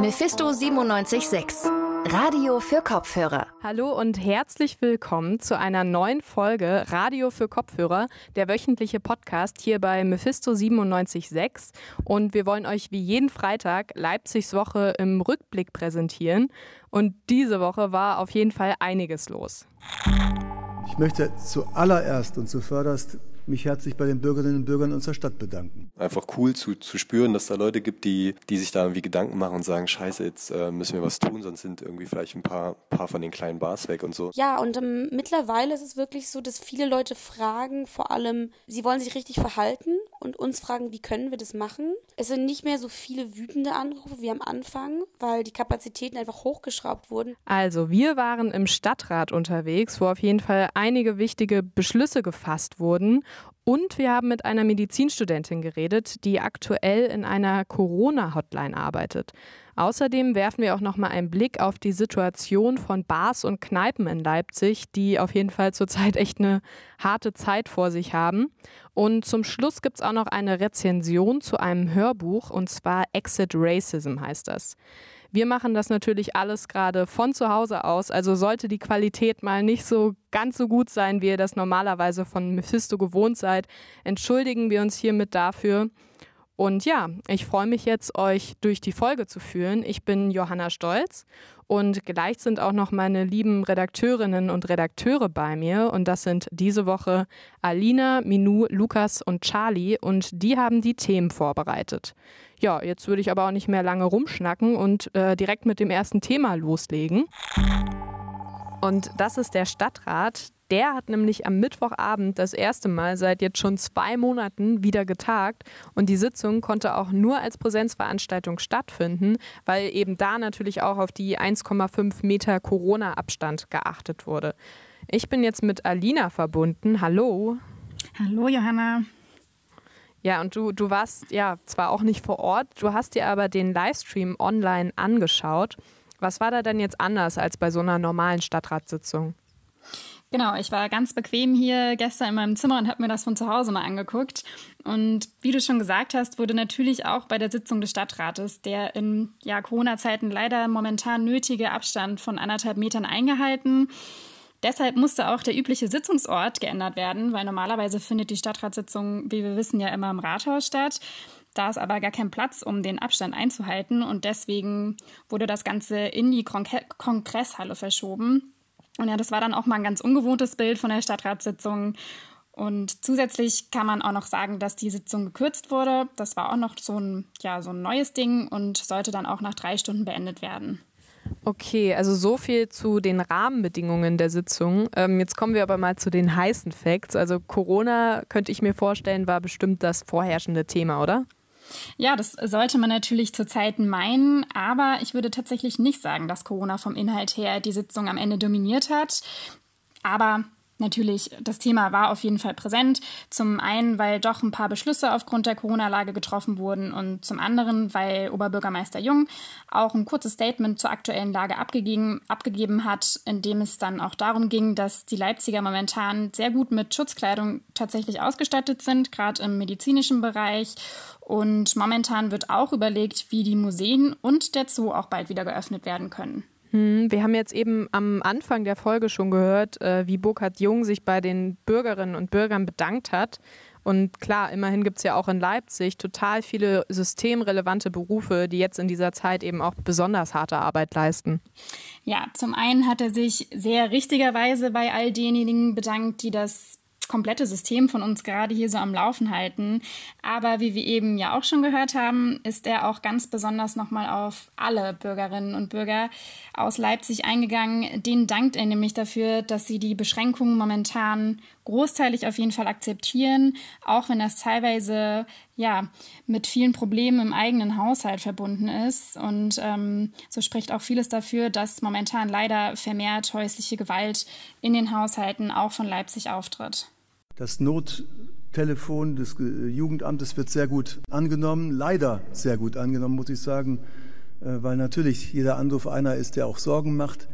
Mephisto 976 Radio für Kopfhörer. Hallo und herzlich willkommen zu einer neuen Folge Radio für Kopfhörer, der wöchentliche Podcast hier bei Mephisto 976. Und wir wollen euch wie jeden Freitag Leipzigs Woche im Rückblick präsentieren. Und diese Woche war auf jeden Fall einiges los. Ich möchte zuallererst und zuvörderst mich herzlich bei den Bürgerinnen und Bürgern unserer Stadt bedanken. Einfach cool zu, zu spüren, dass da Leute gibt, die, die sich da irgendwie Gedanken machen und sagen, scheiße, jetzt äh, müssen wir was tun, sonst sind irgendwie vielleicht ein paar, paar von den kleinen Bars weg und so. Ja, und ähm, mittlerweile ist es wirklich so, dass viele Leute fragen, vor allem, sie wollen sich richtig verhalten und uns fragen, wie können wir das machen. Es sind nicht mehr so viele wütende Anrufe wie am Anfang, weil die Kapazitäten einfach hochgeschraubt wurden. Also, wir waren im Stadtrat unterwegs, wo auf jeden Fall einige wichtige Beschlüsse gefasst wurden und wir haben mit einer Medizinstudentin geredet, die aktuell in einer Corona-Hotline arbeitet. Außerdem werfen wir auch noch mal einen Blick auf die Situation von Bars und Kneipen in Leipzig, die auf jeden Fall zurzeit echt eine harte Zeit vor sich haben. Und zum Schluss gibt es auch noch eine Rezension zu einem Hörbuch, und zwar Exit Racism heißt das. Wir machen das natürlich alles gerade von zu Hause aus, also sollte die Qualität mal nicht so ganz so gut sein, wie ihr das normalerweise von Mephisto gewohnt seid, entschuldigen wir uns hiermit dafür. Und ja, ich freue mich jetzt, euch durch die Folge zu führen. Ich bin Johanna Stolz und gleich sind auch noch meine lieben Redakteurinnen und Redakteure bei mir. Und das sind diese Woche Alina, Minu, Lukas und Charlie. Und die haben die Themen vorbereitet. Ja, jetzt würde ich aber auch nicht mehr lange rumschnacken und äh, direkt mit dem ersten Thema loslegen. Und das ist der Stadtrat. Der hat nämlich am Mittwochabend das erste Mal seit jetzt schon zwei Monaten wieder getagt und die Sitzung konnte auch nur als Präsenzveranstaltung stattfinden, weil eben da natürlich auch auf die 1,5 Meter Corona-Abstand geachtet wurde. Ich bin jetzt mit Alina verbunden. Hallo. Hallo, Johanna. Ja, und du, du warst ja zwar auch nicht vor Ort, du hast dir aber den Livestream online angeschaut. Was war da denn jetzt anders als bei so einer normalen Stadtratssitzung? Genau, ich war ganz bequem hier gestern in meinem Zimmer und habe mir das von zu Hause mal angeguckt. Und wie du schon gesagt hast, wurde natürlich auch bei der Sitzung des Stadtrates der in ja, Corona-Zeiten leider momentan nötige Abstand von anderthalb Metern eingehalten. Deshalb musste auch der übliche Sitzungsort geändert werden, weil normalerweise findet die Stadtratssitzung, wie wir wissen, ja immer im Rathaus statt. Da ist aber gar kein Platz, um den Abstand einzuhalten und deswegen wurde das Ganze in die Kon Kongresshalle verschoben. Und ja, das war dann auch mal ein ganz ungewohntes Bild von der Stadtratssitzung. Und zusätzlich kann man auch noch sagen, dass die Sitzung gekürzt wurde. Das war auch noch so ein, ja, so ein neues Ding und sollte dann auch nach drei Stunden beendet werden. Okay, also so viel zu den Rahmenbedingungen der Sitzung. Ähm, jetzt kommen wir aber mal zu den heißen Facts. Also Corona, könnte ich mir vorstellen, war bestimmt das vorherrschende Thema, oder? Ja, das sollte man natürlich zu Zeiten meinen, aber ich würde tatsächlich nicht sagen, dass Corona vom Inhalt her die Sitzung am Ende dominiert hat. Aber Natürlich, das Thema war auf jeden Fall präsent. Zum einen, weil doch ein paar Beschlüsse aufgrund der Corona-Lage getroffen wurden und zum anderen, weil Oberbürgermeister Jung auch ein kurzes Statement zur aktuellen Lage abgegeben, abgegeben hat, in dem es dann auch darum ging, dass die Leipziger momentan sehr gut mit Schutzkleidung tatsächlich ausgestattet sind, gerade im medizinischen Bereich. Und momentan wird auch überlegt, wie die Museen und der Zoo auch bald wieder geöffnet werden können. Hm, wir haben jetzt eben am Anfang der Folge schon gehört, äh, wie Burkhard Jung sich bei den Bürgerinnen und Bürgern bedankt hat. Und klar, immerhin gibt es ja auch in Leipzig total viele systemrelevante Berufe, die jetzt in dieser Zeit eben auch besonders harte Arbeit leisten. Ja, zum einen hat er sich sehr richtigerweise bei all denjenigen bedankt, die das komplette System von uns gerade hier so am Laufen halten. Aber wie wir eben ja auch schon gehört haben, ist er auch ganz besonders nochmal auf alle Bürgerinnen und Bürger aus Leipzig eingegangen. Denen dankt er nämlich dafür, dass sie die Beschränkungen momentan großteilig auf jeden Fall akzeptieren, auch wenn das teilweise ja mit vielen Problemen im eigenen Haushalt verbunden ist. Und ähm, so spricht auch vieles dafür, dass momentan leider vermehrt häusliche Gewalt in den Haushalten auch von Leipzig auftritt. Das Nottelefon des Jugendamtes wird sehr gut angenommen, leider sehr gut angenommen, muss ich sagen, äh, weil natürlich jeder Anruf einer ist, der auch Sorgen macht.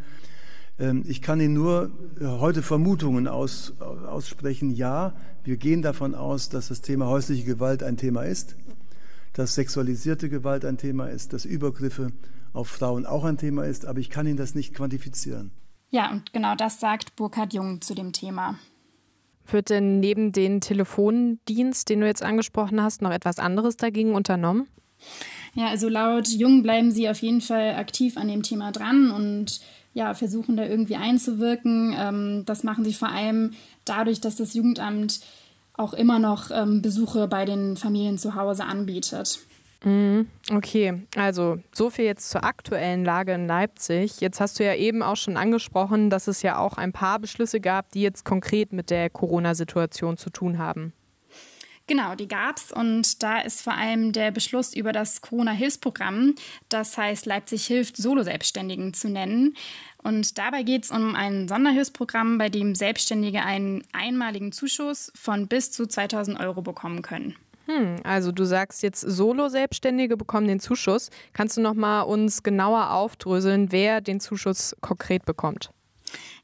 Ähm, ich kann Ihnen nur äh, heute Vermutungen aus, aussprechen. Ja, wir gehen davon aus, dass das Thema häusliche Gewalt ein Thema ist. dass sexualisierte Gewalt ein Thema ist, dass Übergriffe auf Frauen auch ein Thema ist, aber ich kann Ihnen das nicht quantifizieren. Ja, und genau das sagt Burkhard Jung zu dem Thema. Wird denn neben den Telefondienst, den du jetzt angesprochen hast, noch etwas anderes dagegen unternommen? Ja, also laut Jung bleiben sie auf jeden Fall aktiv an dem Thema dran und ja, versuchen da irgendwie einzuwirken. Ähm, das machen sie vor allem dadurch, dass das Jugendamt auch immer noch ähm, Besuche bei den Familien zu Hause anbietet. Mhm. Okay, also so viel jetzt zur aktuellen Lage in Leipzig. Jetzt hast du ja eben auch schon angesprochen, dass es ja auch ein paar Beschlüsse gab, die jetzt konkret mit der Corona-Situation zu tun haben. Genau, die gab es und da ist vor allem der Beschluss über das Corona-Hilfsprogramm, das heißt Leipzig hilft Solo-Selbstständigen zu nennen. Und dabei geht es um ein Sonderhilfsprogramm, bei dem Selbstständige einen einmaligen Zuschuss von bis zu 2000 Euro bekommen können. Hm, also du sagst jetzt Solo-Selbstständige bekommen den Zuschuss. Kannst du noch mal uns genauer aufdröseln, wer den Zuschuss konkret bekommt?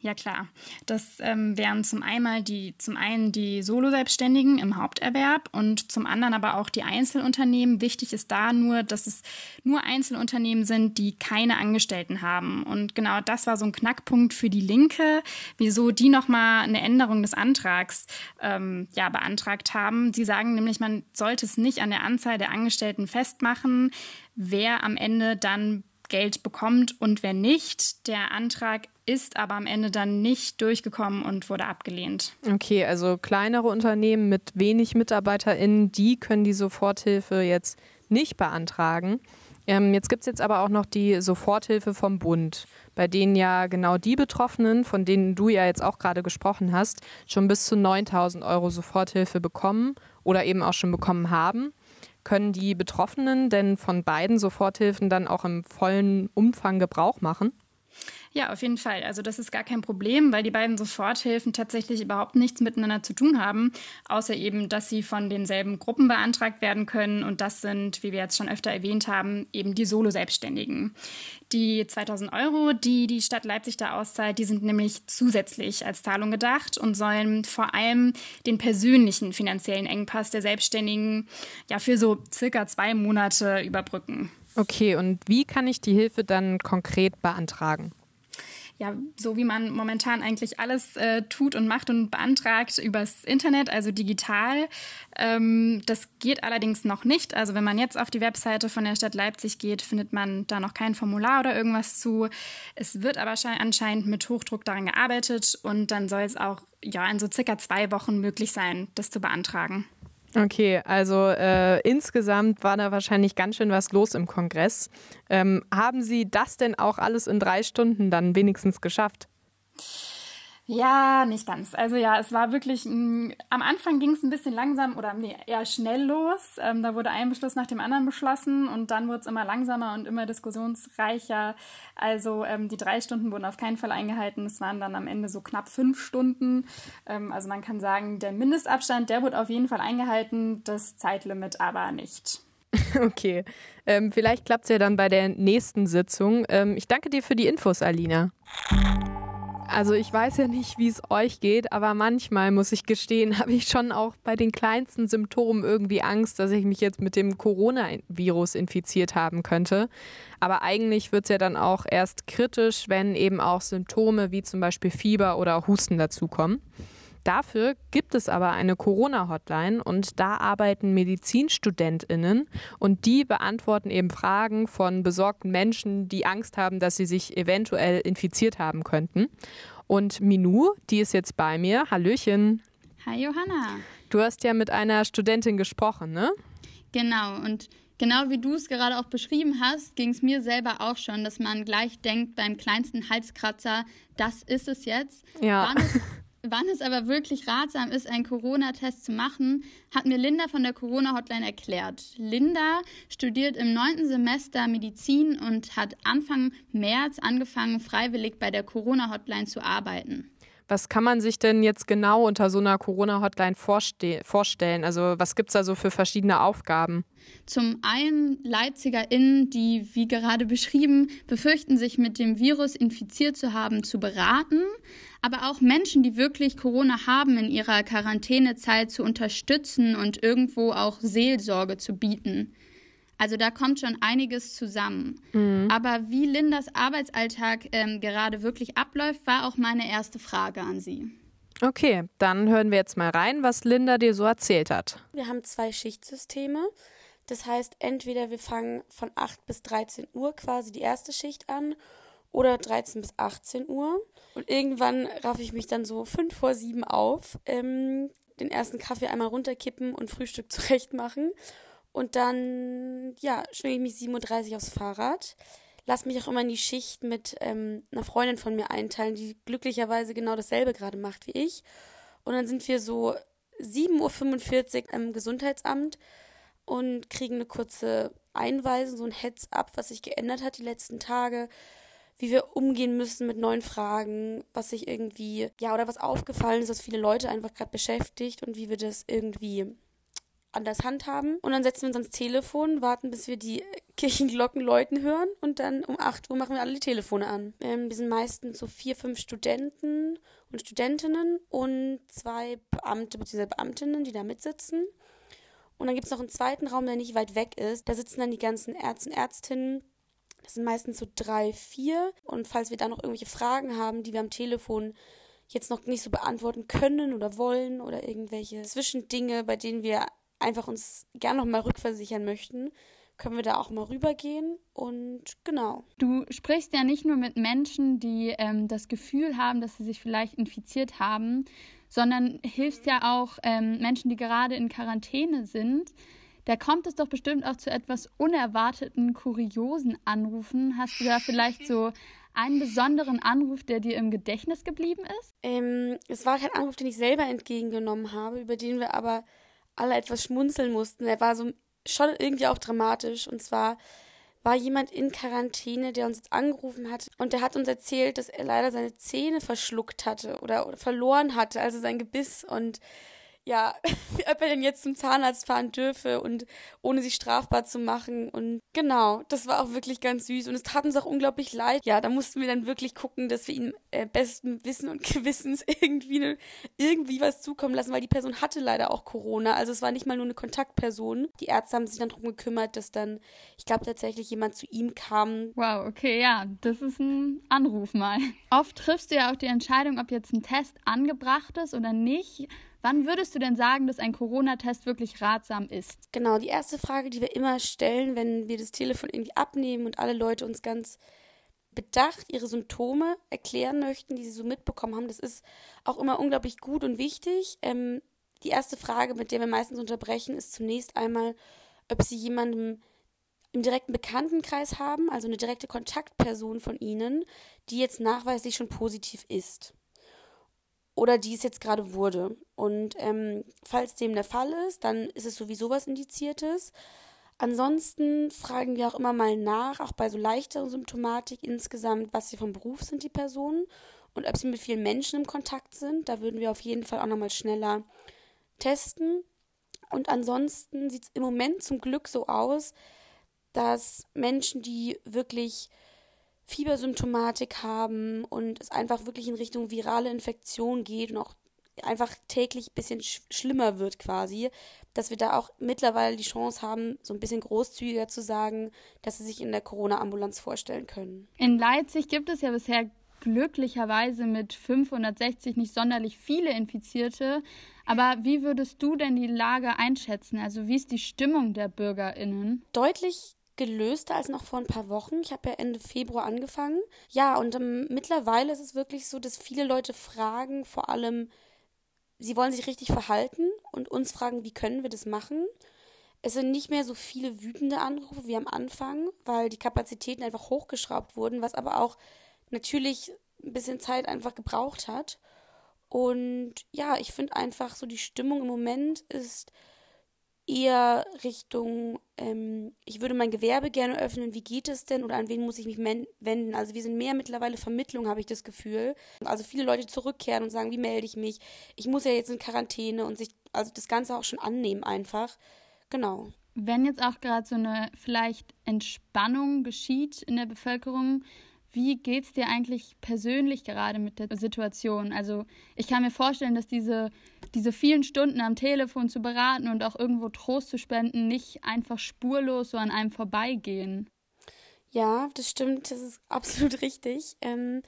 Ja klar, das ähm, wären zum einen die, zum einen die Solo-Selbstständigen im Haupterwerb und zum anderen aber auch die Einzelunternehmen. Wichtig ist da nur, dass es nur Einzelunternehmen sind, die keine Angestellten haben. Und genau das war so ein Knackpunkt für die Linke, wieso die nochmal eine Änderung des Antrags ähm, ja, beantragt haben. Sie sagen nämlich, man sollte es nicht an der Anzahl der Angestellten festmachen, wer am Ende dann Geld bekommt und wer nicht. Der Antrag ist aber am Ende dann nicht durchgekommen und wurde abgelehnt. Okay, also kleinere Unternehmen mit wenig MitarbeiterInnen, die können die Soforthilfe jetzt nicht beantragen. Ähm, jetzt gibt es jetzt aber auch noch die Soforthilfe vom Bund, bei denen ja genau die Betroffenen, von denen du ja jetzt auch gerade gesprochen hast, schon bis zu 9000 Euro Soforthilfe bekommen oder eben auch schon bekommen haben. Können die Betroffenen denn von beiden Soforthilfen dann auch im vollen Umfang Gebrauch machen? Ja, auf jeden Fall. Also das ist gar kein Problem, weil die beiden Soforthilfen tatsächlich überhaupt nichts miteinander zu tun haben, außer eben, dass sie von denselben Gruppen beantragt werden können. Und das sind, wie wir jetzt schon öfter erwähnt haben, eben die Solo-Selbstständigen. Die 2000 Euro, die die Stadt Leipzig da auszahlt, die sind nämlich zusätzlich als Zahlung gedacht und sollen vor allem den persönlichen finanziellen Engpass der Selbstständigen ja für so circa zwei Monate überbrücken. Okay, und wie kann ich die Hilfe dann konkret beantragen? Ja, so wie man momentan eigentlich alles äh, tut und macht und beantragt übers Internet, also digital. Ähm, das geht allerdings noch nicht. Also wenn man jetzt auf die Webseite von der Stadt Leipzig geht, findet man da noch kein Formular oder irgendwas zu. Es wird aber anscheinend mit Hochdruck daran gearbeitet und dann soll es auch ja in so circa zwei Wochen möglich sein, das zu beantragen. Okay, also äh, insgesamt war da wahrscheinlich ganz schön was los im Kongress. Ähm, haben Sie das denn auch alles in drei Stunden dann wenigstens geschafft? Ja, nicht ganz. Also ja, es war wirklich, mh, mm, am Anfang ging es ein bisschen langsam oder nee, eher schnell los. Ähm, da wurde ein Beschluss nach dem anderen beschlossen und dann wurde es immer langsamer und immer diskussionsreicher. Also ähm, die drei Stunden wurden auf keinen Fall eingehalten. Es waren dann am Ende so knapp fünf Stunden. Ähm, also man kann sagen, der Mindestabstand, der wurde auf jeden Fall eingehalten, das Zeitlimit aber nicht. Okay, ähm, vielleicht klappt es ja dann bei der nächsten Sitzung. Ähm, ich danke dir für die Infos, Alina. Also ich weiß ja nicht, wie es euch geht, aber manchmal muss ich gestehen, habe ich schon auch bei den kleinsten Symptomen irgendwie Angst, dass ich mich jetzt mit dem Coronavirus infiziert haben könnte. Aber eigentlich wird es ja dann auch erst kritisch, wenn eben auch Symptome wie zum Beispiel Fieber oder Husten dazukommen. Dafür gibt es aber eine Corona-Hotline und da arbeiten MedizinstudentInnen und die beantworten eben Fragen von besorgten Menschen, die Angst haben, dass sie sich eventuell infiziert haben könnten. Und Minou, die ist jetzt bei mir. Hallöchen. Hi Johanna. Du hast ja mit einer Studentin gesprochen, ne? Genau, und genau wie du es gerade auch beschrieben hast, ging es mir selber auch schon, dass man gleich denkt beim kleinsten Halskratzer, das ist es jetzt. Ja. Wann es Wann es aber wirklich ratsam ist, einen Corona-Test zu machen, hat mir Linda von der Corona-Hotline erklärt. Linda studiert im neunten Semester Medizin und hat Anfang März angefangen, freiwillig bei der Corona-Hotline zu arbeiten. Was kann man sich denn jetzt genau unter so einer Corona-Hotline vorste vorstellen? Also was gibt es da so für verschiedene Aufgaben? Zum einen LeipzigerInnen, die, wie gerade beschrieben, befürchten, sich mit dem Virus infiziert zu haben, zu beraten, aber auch Menschen, die wirklich Corona haben, in ihrer Quarantänezeit zu unterstützen und irgendwo auch Seelsorge zu bieten. Also da kommt schon einiges zusammen. Mhm. Aber wie Lindas Arbeitsalltag ähm, gerade wirklich abläuft, war auch meine erste Frage an sie. Okay, dann hören wir jetzt mal rein, was Linda dir so erzählt hat. Wir haben zwei Schichtsysteme. Das heißt, entweder wir fangen von 8 bis 13 Uhr quasi die erste Schicht an oder 13 bis 18 Uhr. Und irgendwann raff ich mich dann so fünf vor sieben auf, ähm, den ersten Kaffee einmal runterkippen und Frühstück zurecht machen. Und dann, ja, schwinge ich mich 7.30 Uhr aufs Fahrrad. Lass mich auch immer in die Schicht mit ähm, einer Freundin von mir einteilen, die glücklicherweise genau dasselbe gerade macht wie ich. Und dann sind wir so 7.45 Uhr im Gesundheitsamt und kriegen eine kurze Einweisung, so ein Heads-up, was sich geändert hat die letzten Tage wie wir umgehen müssen mit neuen Fragen, was sich irgendwie, ja, oder was aufgefallen ist, was viele Leute einfach gerade beschäftigt und wie wir das irgendwie anders handhaben. Und dann setzen wir uns ans Telefon, warten, bis wir die Kirchenglocken läuten hören und dann um 8 Uhr machen wir alle die Telefone an. Ähm, wir sind meistens so vier, fünf Studenten und Studentinnen und zwei Beamte bzw. Beamtinnen, die da mitsitzen. Und dann gibt es noch einen zweiten Raum, der nicht weit weg ist. Da sitzen dann die ganzen Ärzte und Ärztinnen das sind meistens so drei, vier. Und falls wir da noch irgendwelche Fragen haben, die wir am Telefon jetzt noch nicht so beantworten können oder wollen oder irgendwelche Zwischendinge, bei denen wir einfach uns gern noch mal rückversichern möchten, können wir da auch mal rübergehen und genau. Du sprichst ja nicht nur mit Menschen, die ähm, das Gefühl haben, dass sie sich vielleicht infiziert haben, sondern hilfst ja auch ähm, Menschen, die gerade in Quarantäne sind da kommt es doch bestimmt auch zu etwas unerwarteten, kuriosen Anrufen. Hast du da vielleicht so einen besonderen Anruf, der dir im Gedächtnis geblieben ist? Ähm, es war kein Anruf, den ich selber entgegengenommen habe, über den wir aber alle etwas schmunzeln mussten. Er war so schon irgendwie auch dramatisch. Und zwar war jemand in Quarantäne, der uns angerufen hat und der hat uns erzählt, dass er leider seine Zähne verschluckt hatte oder, oder verloren hatte, also sein Gebiss und ja, ob er denn jetzt zum Zahnarzt fahren dürfe und ohne sich strafbar zu machen. Und genau, das war auch wirklich ganz süß. Und es tat uns auch unglaublich leid. Ja, da mussten wir dann wirklich gucken, dass wir ihm äh, besten Wissen und Gewissens irgendwie, ne, irgendwie was zukommen lassen, weil die Person hatte leider auch Corona. Also es war nicht mal nur eine Kontaktperson. Die Ärzte haben sich dann darum gekümmert, dass dann, ich glaube, tatsächlich jemand zu ihm kam. Wow, okay, ja, das ist ein Anruf mal. Oft triffst du ja auch die Entscheidung, ob jetzt ein Test angebracht ist oder nicht. Wann würdest du denn sagen, dass ein Corona-Test wirklich ratsam ist? Genau, die erste Frage, die wir immer stellen, wenn wir das Telefon irgendwie abnehmen und alle Leute uns ganz bedacht ihre Symptome erklären möchten, die sie so mitbekommen haben, das ist auch immer unglaublich gut und wichtig. Ähm, die erste Frage, mit der wir meistens unterbrechen, ist zunächst einmal, ob sie jemandem im direkten Bekanntenkreis haben, also eine direkte Kontaktperson von ihnen, die jetzt nachweislich schon positiv ist oder die es jetzt gerade wurde. Und ähm, falls dem der Fall ist, dann ist es sowieso was Indiziertes. Ansonsten fragen wir auch immer mal nach, auch bei so leichteren Symptomatik insgesamt, was sie vom Beruf sind, die Personen und ob sie mit vielen Menschen im Kontakt sind. Da würden wir auf jeden Fall auch nochmal schneller testen. Und ansonsten sieht es im Moment zum Glück so aus, dass Menschen, die wirklich Fiebersymptomatik haben und es einfach wirklich in Richtung virale Infektion geht und auch einfach täglich ein bisschen sch schlimmer wird quasi, dass wir da auch mittlerweile die Chance haben, so ein bisschen großzügiger zu sagen, dass sie sich in der Corona-Ambulanz vorstellen können. In Leipzig gibt es ja bisher glücklicherweise mit 560 nicht sonderlich viele Infizierte. Aber wie würdest du denn die Lage einschätzen? Also wie ist die Stimmung der Bürgerinnen? Deutlich gelöster als noch vor ein paar Wochen. Ich habe ja Ende Februar angefangen. Ja, und ähm, mittlerweile ist es wirklich so, dass viele Leute fragen, vor allem, sie wollen sich richtig verhalten und uns fragen, wie können wir das machen. Es sind nicht mehr so viele wütende Anrufe wie am Anfang, weil die Kapazitäten einfach hochgeschraubt wurden, was aber auch natürlich ein bisschen Zeit einfach gebraucht hat. Und ja, ich finde einfach so die Stimmung im Moment ist eher Richtung, ähm, ich würde mein Gewerbe gerne öffnen, wie geht es denn oder an wen muss ich mich wenden? Also wir sind mehr mittlerweile Vermittlung, habe ich das Gefühl. Also viele Leute zurückkehren und sagen, wie melde ich mich? Ich muss ja jetzt in Quarantäne und sich, also das Ganze auch schon annehmen einfach. Genau. Wenn jetzt auch gerade so eine vielleicht Entspannung geschieht in der Bevölkerung, Wie geht es dir eigentlich persönlich gerade mit der Situation? Also ich kann mir vorstellen, dass diese, diese vielen Stunden am Telefon zu beraten und auch irgendwo Trost zu spenden nicht einfach spurlos so an einem vorbeigehen. Ja, das stimmt, das ist absolut richtig. Ähm,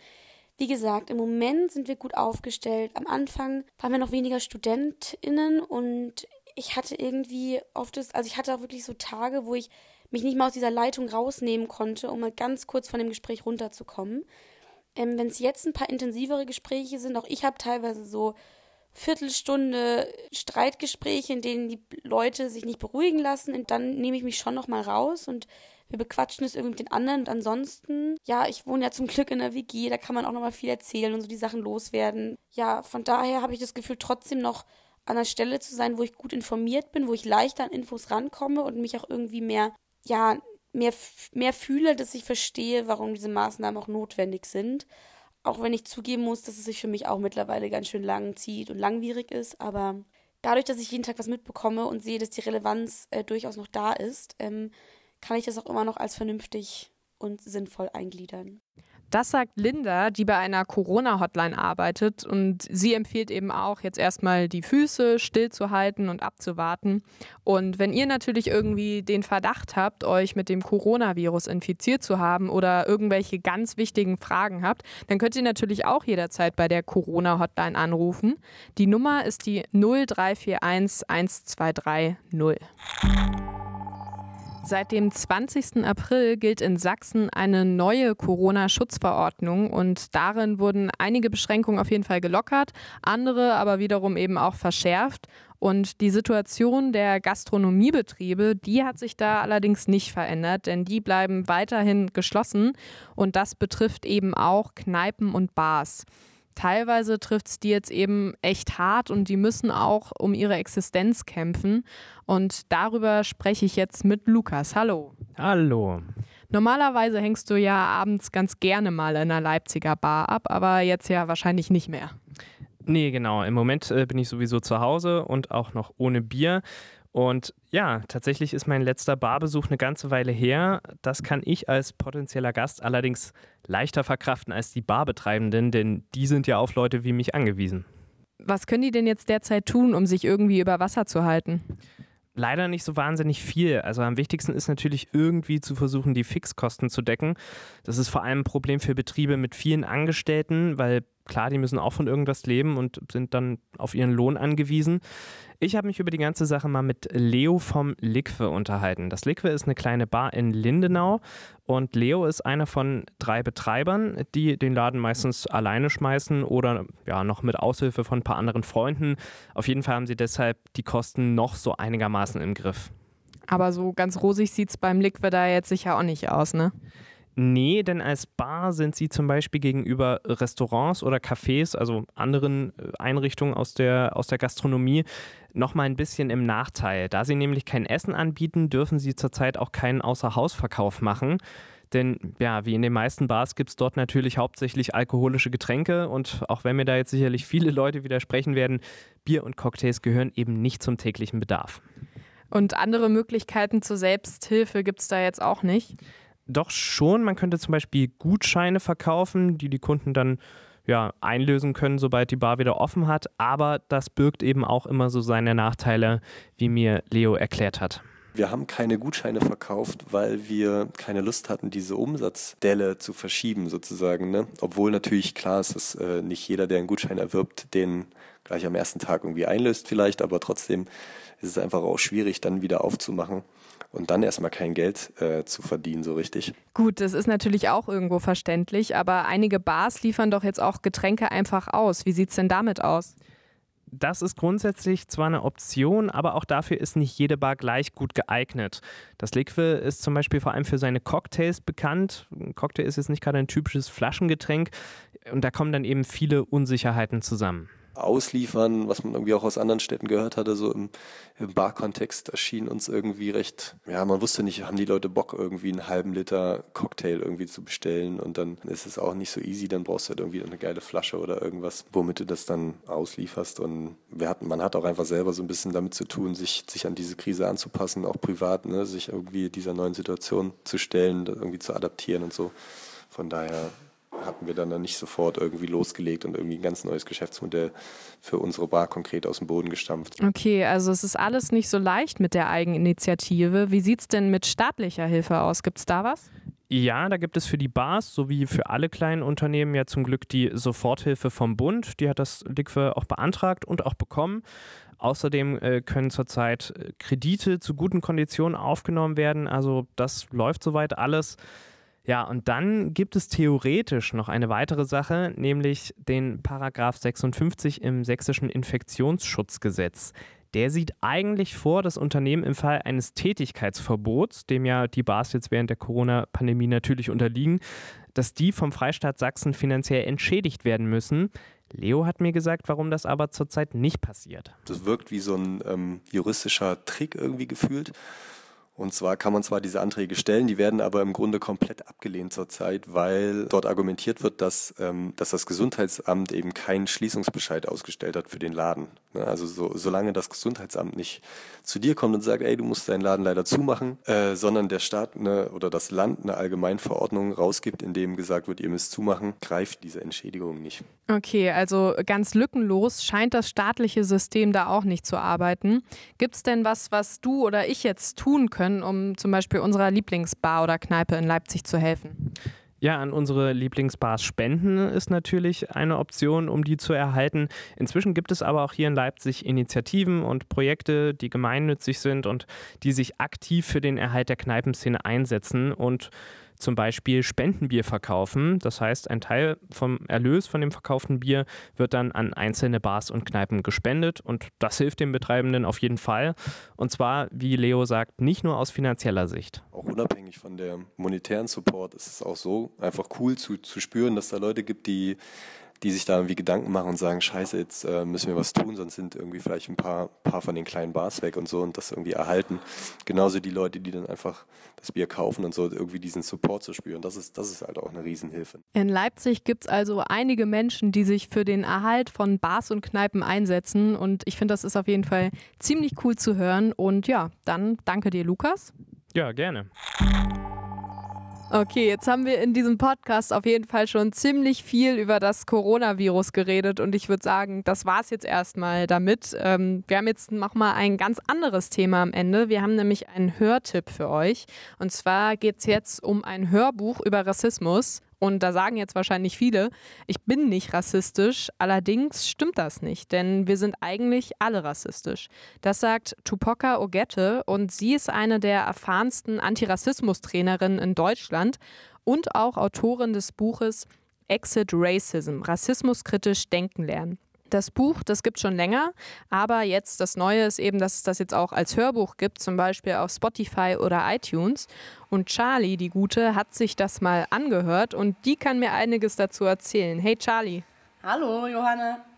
wie gesagt, im Moment sind wir gut aufgestellt. Am Anfang waren wir noch weniger StudentInnen und ich hatte irgendwie oft das, also ich hatte auch wirklich so Tage, wo ich mich nicht mal aus dieser Leitung rausnehmen konnte, um mal ganz kurz von dem Gespräch runterzukommen. Ähm, Wenn es jetzt ein paar intensivere Gespräche sind, auch ich habe teilweise so Viertelstunde Streitgespräche, in denen die Leute sich nicht beruhigen lassen, und dann nehme ich mich schon noch mal raus und wir bequatschen es irgendwie mit den anderen und ansonsten, ja, ich wohne ja zum Glück in der WG, da kann man auch noch mal viel erzählen und so die Sachen loswerden. Ja, von daher habe ich das Gefühl, trotzdem noch an einer Stelle zu sein, wo ich gut informiert bin, wo ich leichter an Infos rankomme und mich auch irgendwie mehr, ja, mehr, mehr fühle, dass ich verstehe, warum diese Maßnahmen auch notwendig sind. Auch wenn ich zugeben muss, dass es sich für mich auch mittlerweile ganz schön lang zieht und langwierig ist, aber dadurch, dass ich jeden Tag was mitbekomme und sehe, dass die Relevanz äh, durchaus noch da ist, ähm, kann ich das auch immer noch als vernünftig und sinnvoll eingliedern. Das sagt Linda, die bei einer Corona-Hotline arbeitet und sie empfiehlt eben auch, jetzt erstmal die Füße stillzuhalten und abzuwarten. Und wenn ihr natürlich irgendwie den Verdacht habt, euch mit dem Coronavirus infiziert zu haben oder irgendwelche ganz wichtigen Fragen habt, dann könnt ihr natürlich auch jederzeit bei der Corona-Hotline anrufen. Die Nummer ist die 0341 1230. Seit dem 20. April gilt in Sachsen eine neue Corona-Schutzverordnung und darin wurden einige Beschränkungen auf jeden Fall gelockert, andere aber wiederum eben auch verschärft. Und die Situation der Gastronomiebetriebe, die hat sich da allerdings nicht verändert, denn die bleiben weiterhin geschlossen und das betrifft eben auch Kneipen und Bars. Teilweise trifft es die jetzt eben echt hart und die müssen auch um ihre Existenz kämpfen. Und darüber spreche ich jetzt mit Lukas. Hallo. Hallo. Normalerweise hängst du ja abends ganz gerne mal in einer Leipziger Bar ab, aber jetzt ja wahrscheinlich nicht mehr. Nee, genau. Im Moment äh, bin ich sowieso zu Hause und auch noch ohne Bier. Und ja, tatsächlich ist mein letzter Barbesuch eine ganze Weile her. Das kann ich als potenzieller Gast allerdings leichter verkraften als die Barbetreibenden, denn die sind ja auf Leute wie mich angewiesen. Was können die denn jetzt derzeit tun, um sich irgendwie über Wasser zu halten? Leider nicht so wahnsinnig viel. Also am wichtigsten ist natürlich irgendwie zu versuchen, die Fixkosten zu decken. Das ist vor allem ein Problem für Betriebe mit vielen Angestellten, weil klar, die müssen auch von irgendwas leben und sind dann auf ihren Lohn angewiesen. Ich habe mich über die ganze Sache mal mit Leo vom Liquwe unterhalten. Das Liquwe ist eine kleine Bar in Lindenau und Leo ist einer von drei Betreibern, die den Laden meistens alleine schmeißen oder ja noch mit Aushilfe von ein paar anderen Freunden. Auf jeden Fall haben sie deshalb die Kosten noch so einigermaßen im Griff. Aber so ganz rosig sieht es beim Liquwe da jetzt sicher auch nicht aus, ne? Nee, denn als Bar sind sie zum Beispiel gegenüber Restaurants oder Cafés, also anderen äh, Einrichtungen aus der, aus der Gastronomie, nochmal ein bisschen im Nachteil. Da sie nämlich kein Essen anbieten, dürfen sie zurzeit auch keinen Außerhausverkauf machen. Denn ja, wie in den meisten Bars gibt es dort natürlich hauptsächlich alkoholische Getränke und auch wenn mir da jetzt sicherlich viele Leute widersprechen werden, Bier und Cocktails gehören eben nicht zum täglichen Bedarf. Und andere Möglichkeiten zur Selbsthilfe gibt es da jetzt auch nicht? Doch schon, man könnte zum Beispiel Gutscheine verkaufen, die die Kunden dann ja, einlösen können, sobald die Bar wieder offen hat. Aber das birgt eben auch immer so seine Nachteile, wie mir Leo erklärt hat. Wir haben keine Gutscheine verkauft, weil wir keine Lust hatten, diese Umsatzdelle zu verschieben sozusagen. Ne? Obwohl natürlich klar ist, dass äh, nicht jeder, der einen Gutschein erwirbt, den gleich am ersten Tag irgendwie einlöst vielleicht, aber trotzdem ist es einfach auch schwierig, dann wieder aufzumachen und dann erstmal kein Geld äh, zu verdienen, so richtig. Gut, das ist natürlich auch irgendwo verständlich, aber einige Bars liefern doch jetzt auch Getränke einfach aus. Wie sieht es denn damit aus? Das ist grundsätzlich zwar eine Option, aber auch dafür ist nicht jede Bar gleich gut geeignet. Das Liquid ist zum Beispiel vor allem für seine Cocktails bekannt. Ein Cocktail ist jetzt nicht gerade ein typisches Flaschengetränk und da kommen dann eben viele Unsicherheiten zusammen ausliefern, was man irgendwie auch aus anderen Städten gehört hatte, so im, im Barkontext erschien uns irgendwie recht, ja, man wusste nicht, haben die Leute Bock, irgendwie einen halben Liter Cocktail irgendwie zu bestellen und dann ist es auch nicht so easy, dann brauchst du halt irgendwie eine geile Flasche oder irgendwas, womit du das dann auslieferst und wir hatten, man hat auch einfach selber so ein bisschen damit zu tun, sich, sich an diese Krise anzupassen, auch privat, ne, sich irgendwie dieser neuen Situation zu stellen, irgendwie zu adaptieren und so. Von daher hatten wir dann, nicht sofort irgendwie losgelegt und irgendwie ein ganz neues Geschäftsmodell für unsere Bar konkret aus dem Boden gestampft. Okay, also es ist alles nicht so leicht mit der Eigeninitiative. Wie sieht es denn mit staatlicher Hilfe aus? Gibt es da was? Ja, da gibt es für die Bars sowie für alle kleinen Unternehmen ja zum Glück die Soforthilfe vom Bund. Die hat das DICFE auch beantragt und auch bekommen. Außerdem äh, können zurzeit äh, Kredite zu guten Konditionen aufgenommen werden. Also das läuft soweit alles. Ja, und dann gibt es theoretisch noch eine weitere Sache, nämlich den Paragraph 56 im sächsischen Infektionsschutzgesetz. Der sieht eigentlich vor, dass Unternehmen im Fall eines Tätigkeitsverbots, dem ja die Bars jetzt während der Corona-Pandemie natürlich unterliegen, dass die vom Freistaat Sachsen finanziell entschädigt werden müssen. Leo hat mir gesagt, warum das aber zurzeit nicht passiert. Das wirkt wie so ein ähm, juristischer Trick irgendwie gefühlt. Und zwar kann man zwar diese Anträge stellen, die werden aber im Grunde komplett abgelehnt zurzeit, weil dort argumentiert wird, dass, ähm, dass das Gesundheitsamt eben keinen Schließungsbescheid ausgestellt hat für den Laden. Ne? Also so, solange das Gesundheitsamt nicht zu dir kommt und sagt, ey, du musst deinen Laden leider zumachen, äh, sondern der Staat eine, oder das Land eine Allgemeinverordnung rausgibt, in dem gesagt wird, ihr müsst zumachen, greift diese Entschädigung nicht. Okay, also ganz lückenlos scheint das staatliche System da auch nicht zu arbeiten. Gibt es denn was, was du oder ich jetzt tun können? Können, um zum Beispiel unserer Lieblingsbar oder Kneipe in Leipzig zu helfen? Ja, an unsere Lieblingsbars spenden ist natürlich eine Option, um die zu erhalten. Inzwischen gibt es aber auch hier in Leipzig Initiativen und Projekte, die gemeinnützig sind und die sich aktiv für den Erhalt der Kneipenszene einsetzen. Und zum Beispiel Spendenbier verkaufen. Das heißt, ein Teil vom Erlös von dem verkauften Bier wird dann an einzelne Bars und Kneipen gespendet und das hilft den Betreibenden auf jeden Fall. Und zwar, wie Leo sagt, nicht nur aus finanzieller Sicht. Auch unabhängig von der monetären Support ist es auch so einfach cool zu, zu spüren, dass da Leute gibt, die die sich da irgendwie Gedanken machen und sagen, scheiße, jetzt äh, müssen wir was tun, sonst sind irgendwie vielleicht ein paar, paar von den kleinen Bars weg und so und das irgendwie erhalten. Genauso die Leute, die dann einfach das Bier kaufen und so irgendwie diesen Support zu spüren. Das ist, das ist halt auch eine Riesenhilfe. In Leipzig gibt es also einige Menschen, die sich für den Erhalt von Bars und Kneipen einsetzen und ich finde, das ist auf jeden Fall ziemlich cool zu hören und ja, dann danke dir, Lukas. Ja, gerne. Okay, jetzt haben wir in diesem Podcast auf jeden Fall schon ziemlich viel über das Coronavirus geredet und ich würde sagen, das war es jetzt erstmal damit. Ähm, wir haben jetzt nochmal ein ganz anderes Thema am Ende. Wir haben nämlich einen Hörtipp für euch und zwar geht es jetzt um ein Hörbuch über Rassismus. Und da sagen jetzt wahrscheinlich viele, ich bin nicht rassistisch. Allerdings stimmt das nicht, denn wir sind eigentlich alle rassistisch. Das sagt Tupoka Ogette und sie ist eine der erfahrensten Antirassismus-Trainerinnen in Deutschland und auch Autorin des Buches Exit Racism, rassismuskritisch denken lernen. Das Buch, das gibt schon länger, aber jetzt das Neue ist eben, dass es das jetzt auch als Hörbuch gibt, zum Beispiel auf Spotify oder iTunes. Und Charlie, die Gute, hat sich das mal angehört und die kann mir einiges dazu erzählen. Hey Charlie. Hallo Johanna.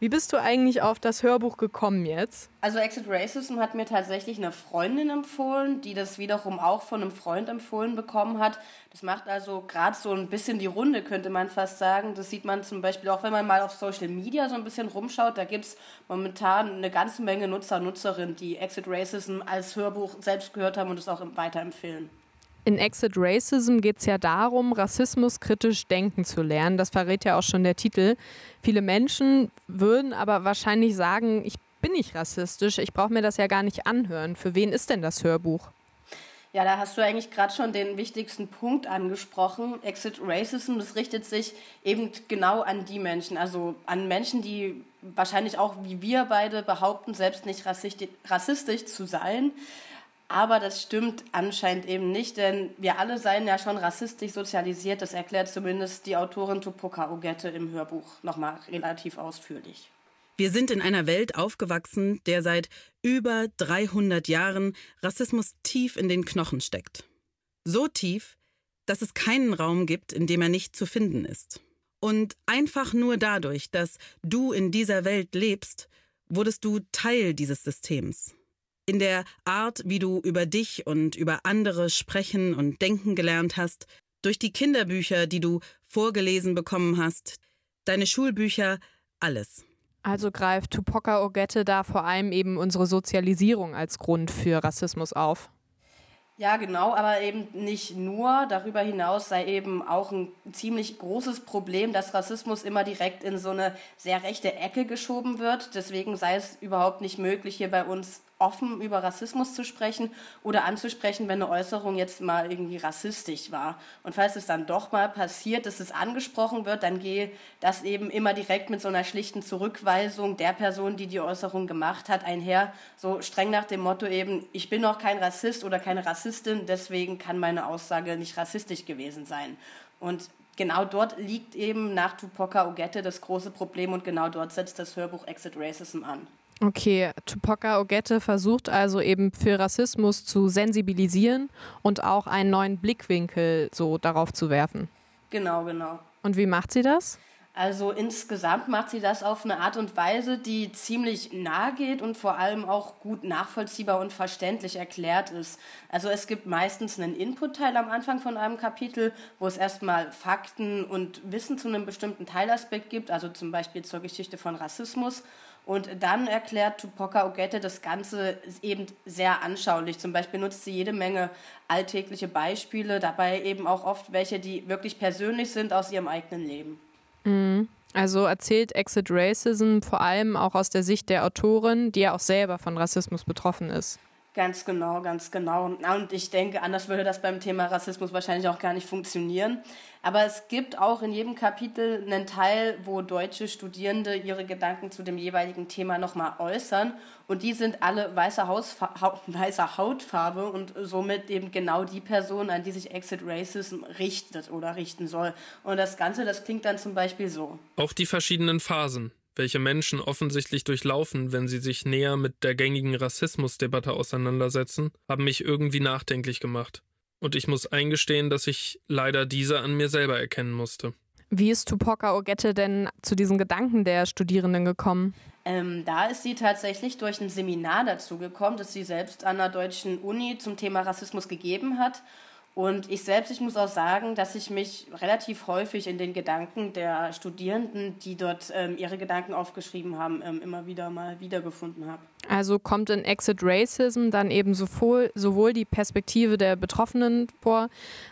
Wie bist du eigentlich auf das Hörbuch gekommen jetzt? Also Exit Racism hat mir tatsächlich eine Freundin empfohlen, die das wiederum auch von einem Freund empfohlen bekommen hat. Das macht also gerade so ein bisschen die Runde, könnte man fast sagen. Das sieht man zum Beispiel auch, wenn man mal auf Social Media so ein bisschen rumschaut. Da gibt es momentan eine ganze Menge Nutzer, Nutzerinnen, die Exit Racism als Hörbuch selbst gehört haben und es auch weiterempfehlen. In Exit Racism geht es ja darum, Rassismus kritisch denken zu lernen. Das verrät ja auch schon der Titel. Viele Menschen würden aber wahrscheinlich sagen, ich bin nicht rassistisch, ich brauche mir das ja gar nicht anhören. Für wen ist denn das Hörbuch? Ja, da hast du eigentlich gerade schon den wichtigsten Punkt angesprochen. Exit Racism, das richtet sich eben genau an die Menschen, also an Menschen, die wahrscheinlich auch wie wir beide behaupten, selbst nicht rassistisch zu sein. Aber das stimmt anscheinend eben nicht, denn wir alle seien ja schon rassistisch sozialisiert. Das erklärt zumindest die Autorin Tupoka Ogette im Hörbuch nochmal relativ ausführlich. Wir sind in einer Welt aufgewachsen, der seit über 300 Jahren Rassismus tief in den Knochen steckt. So tief, dass es keinen Raum gibt, in dem er nicht zu finden ist. Und einfach nur dadurch, dass du in dieser Welt lebst, wurdest du Teil dieses Systems in der Art, wie du über dich und über andere sprechen und denken gelernt hast, durch die Kinderbücher, die du vorgelesen bekommen hast, deine Schulbücher, alles. Also greift Tupoka Ogette da vor allem eben unsere Sozialisierung als Grund für Rassismus auf. Ja, genau, aber eben nicht nur. Darüber hinaus sei eben auch ein ziemlich großes Problem, dass Rassismus immer direkt in so eine sehr rechte Ecke geschoben wird. Deswegen sei es überhaupt nicht möglich, hier bei uns offen über Rassismus zu sprechen oder anzusprechen, wenn eine Äußerung jetzt mal irgendwie rassistisch war. Und falls es dann doch mal passiert, dass es angesprochen wird, dann gehe das eben immer direkt mit so einer schlichten Zurückweisung der Person, die die Äußerung gemacht hat, einher. So streng nach dem Motto eben, ich bin noch kein Rassist oder keine Rassistin, deswegen kann meine Aussage nicht rassistisch gewesen sein. Und genau dort liegt eben nach Tupoka Ogette das große Problem und genau dort setzt das Hörbuch Exit Racism an. Okay, Tupoka Ogette versucht also eben für Rassismus zu sensibilisieren und auch einen neuen Blickwinkel so darauf zu werfen. Genau, genau. Und wie macht sie das? Also insgesamt macht sie das auf eine Art und Weise, die ziemlich nahe geht und vor allem auch gut nachvollziehbar und verständlich erklärt ist. Also es gibt meistens einen Input-Teil am Anfang von einem Kapitel, wo es erstmal Fakten und Wissen zu einem bestimmten Teilaspekt gibt, also zum Beispiel zur Geschichte von Rassismus. Und dann erklärt Tupoka Ogette das Ganze eben sehr anschaulich. Zum Beispiel nutzt sie jede Menge alltägliche Beispiele, dabei eben auch oft welche, die wirklich persönlich sind aus ihrem eigenen Leben. Mhm. Also erzählt Exit Racism vor allem auch aus der Sicht der Autorin, die ja auch selber von Rassismus betroffen ist. Ganz genau, ganz genau. Und ich denke, anders würde das beim Thema Rassismus wahrscheinlich auch gar nicht funktionieren. Aber es gibt auch in jedem Kapitel einen Teil, wo deutsche Studierende ihre Gedanken zu dem jeweiligen Thema nochmal äußern. Und die sind alle weißer, Hausfa weißer Hautfarbe und somit eben genau die Person, an die sich Exit Racism richtet oder richten soll. Und das Ganze, das klingt dann zum Beispiel so. Auch die verschiedenen Phasen welche Menschen offensichtlich durchlaufen, wenn sie sich näher mit der gängigen Rassismusdebatte auseinandersetzen, haben mich irgendwie nachdenklich gemacht. Und ich muss eingestehen, dass ich leider diese an mir selber erkennen musste. Wie ist Tupoka Ogette denn zu diesen Gedanken der Studierenden gekommen? Ähm, da ist sie tatsächlich durch ein Seminar dazu gekommen, das sie selbst an der deutschen Uni zum Thema Rassismus gegeben hat. Und ich selbst, ich muss auch sagen, dass ich mich relativ häufig in den Gedanken der Studierenden, die dort ähm, ihre Gedanken aufgeschrieben haben, ähm, immer wieder mal wiedergefunden habe. Also kommt in Exit Racism dann eben sowohl, sowohl die Perspektive der Betroffenen vor,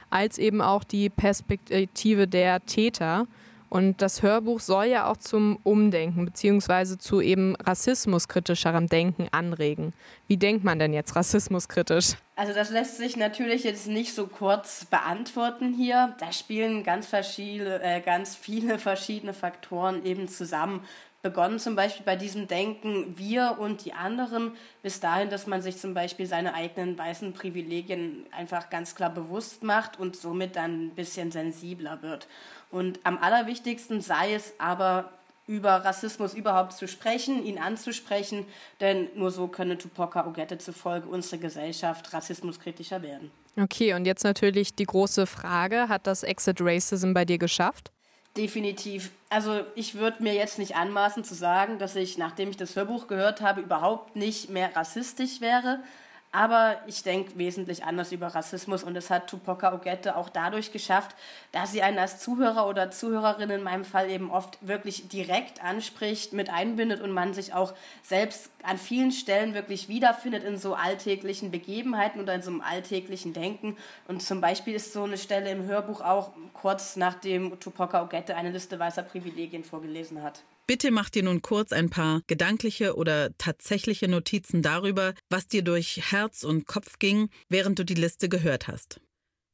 als eben auch die Perspektive der Täter. Und das Hörbuch soll ja auch zum Umdenken bzw. zu eben rassismuskritischeren Denken anregen. Wie denkt man denn jetzt rassismuskritisch? Also das lässt sich natürlich jetzt nicht so kurz beantworten hier. Da spielen ganz, verschiedene, äh, ganz viele verschiedene Faktoren eben zusammen. Begonnen zum Beispiel bei diesem Denken wir und die anderen, bis dahin, dass man sich zum Beispiel seine eigenen weißen Privilegien einfach ganz klar bewusst macht und somit dann ein bisschen sensibler wird. Und am allerwichtigsten sei es aber, über Rassismus überhaupt zu sprechen, ihn anzusprechen, denn nur so könne Tupoka Ogette zufolge unsere Gesellschaft rassismuskritischer werden. Okay, und jetzt natürlich die große Frage, hat das Exit Racism bei dir geschafft? Definitiv. Also ich würde mir jetzt nicht anmaßen zu sagen, dass ich, nachdem ich das Hörbuch gehört habe, überhaupt nicht mehr rassistisch wäre. Aber ich denke wesentlich anders über Rassismus und es hat Tupoka Ogette auch dadurch geschafft, dass sie einen als Zuhörer oder Zuhörerin in meinem Fall eben oft wirklich direkt anspricht, mit einbindet und man sich auch selbst an vielen Stellen wirklich wiederfindet in so alltäglichen Begebenheiten oder in so einem alltäglichen Denken. Und zum Beispiel ist so eine Stelle im Hörbuch auch kurz nachdem Tupoka Ogette eine Liste weißer Privilegien vorgelesen hat. Bitte mach dir nun kurz ein paar gedankliche oder tatsächliche Notizen darüber, was dir durch Herz und Kopf ging, während du die Liste gehört hast.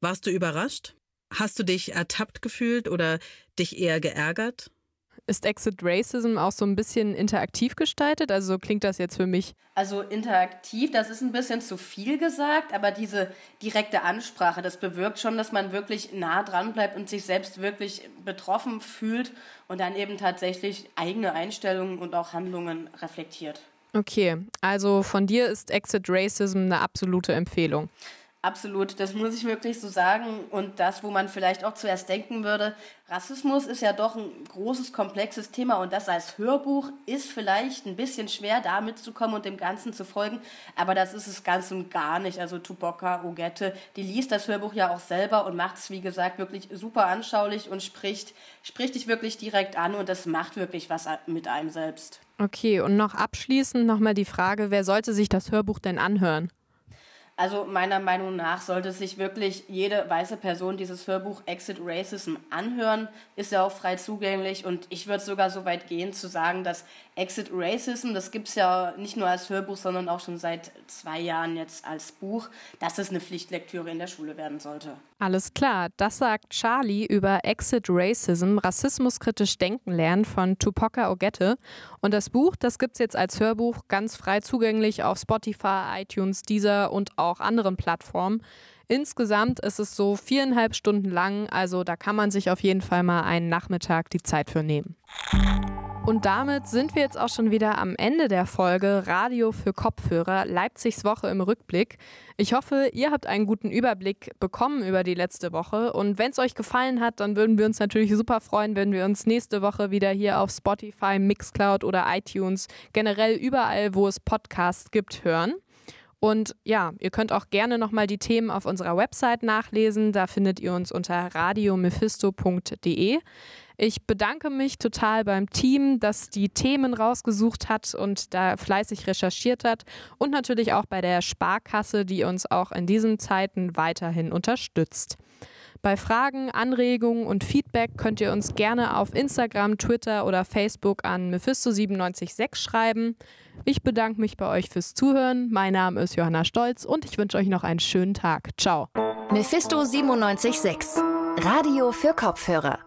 Warst du überrascht? Hast du dich ertappt gefühlt oder dich eher geärgert? Ist Exit Racism auch so ein bisschen interaktiv gestaltet? Also so klingt das jetzt für mich. Also interaktiv, das ist ein bisschen zu viel gesagt, aber diese direkte Ansprache, das bewirkt schon, dass man wirklich nah dran bleibt und sich selbst wirklich betroffen fühlt und dann eben tatsächlich eigene Einstellungen und auch Handlungen reflektiert. Okay, also von dir ist Exit Racism eine absolute Empfehlung. Absolut, das muss ich wirklich so sagen. Und das, wo man vielleicht auch zuerst denken würde, Rassismus ist ja doch ein großes, komplexes Thema und das als Hörbuch ist vielleicht ein bisschen schwer, da mitzukommen und dem Ganzen zu folgen. Aber das ist es ganz und gar nicht. Also Tuboka Ogette, die liest das Hörbuch ja auch selber und macht es, wie gesagt, wirklich super anschaulich und spricht, spricht dich wirklich direkt an und das macht wirklich was mit einem selbst. Okay, und noch abschließend nochmal die Frage, wer sollte sich das Hörbuch denn anhören? Also meiner Meinung nach sollte sich wirklich jede weiße Person dieses Hörbuch Exit Racism anhören. Ist ja auch frei zugänglich und ich würde sogar so weit gehen zu sagen, dass Exit Racism, das gibt es ja nicht nur als Hörbuch, sondern auch schon seit zwei Jahren jetzt als Buch, dass es eine Pflichtlektüre in der Schule werden sollte. Alles klar, das sagt Charlie über Exit Racism, rassismuskritisch Denken lernen von Tupoka Ogette. Und das Buch, das gibt es jetzt als Hörbuch ganz frei zugänglich auf Spotify, iTunes, Deezer und auch anderen Plattformen. Insgesamt ist es so viereinhalb Stunden lang, also da kann man sich auf jeden Fall mal einen Nachmittag die Zeit für nehmen. Und damit sind wir jetzt auch schon wieder am Ende der Folge Radio für Kopfhörer, Leipzigs Woche im Rückblick. Ich hoffe, ihr habt einen guten Überblick bekommen über die letzte Woche. Und wenn es euch gefallen hat, dann würden wir uns natürlich super freuen, wenn wir uns nächste Woche wieder hier auf Spotify, Mixcloud oder iTunes, generell überall, wo es Podcasts gibt, hören. Und ja, ihr könnt auch gerne nochmal die Themen auf unserer Website nachlesen. Da findet ihr uns unter radiomephisto.de. Ich bedanke mich total beim Team, das die Themen rausgesucht hat und da fleißig recherchiert hat. Und natürlich auch bei der Sparkasse, die uns auch in diesen Zeiten weiterhin unterstützt. Bei Fragen, Anregungen und Feedback könnt ihr uns gerne auf Instagram, Twitter oder Facebook an Mephisto976 schreiben. Ich bedanke mich bei euch fürs Zuhören. Mein Name ist Johanna Stolz und ich wünsche euch noch einen schönen Tag. Ciao. Mephisto 976 Radio für Kopfhörer.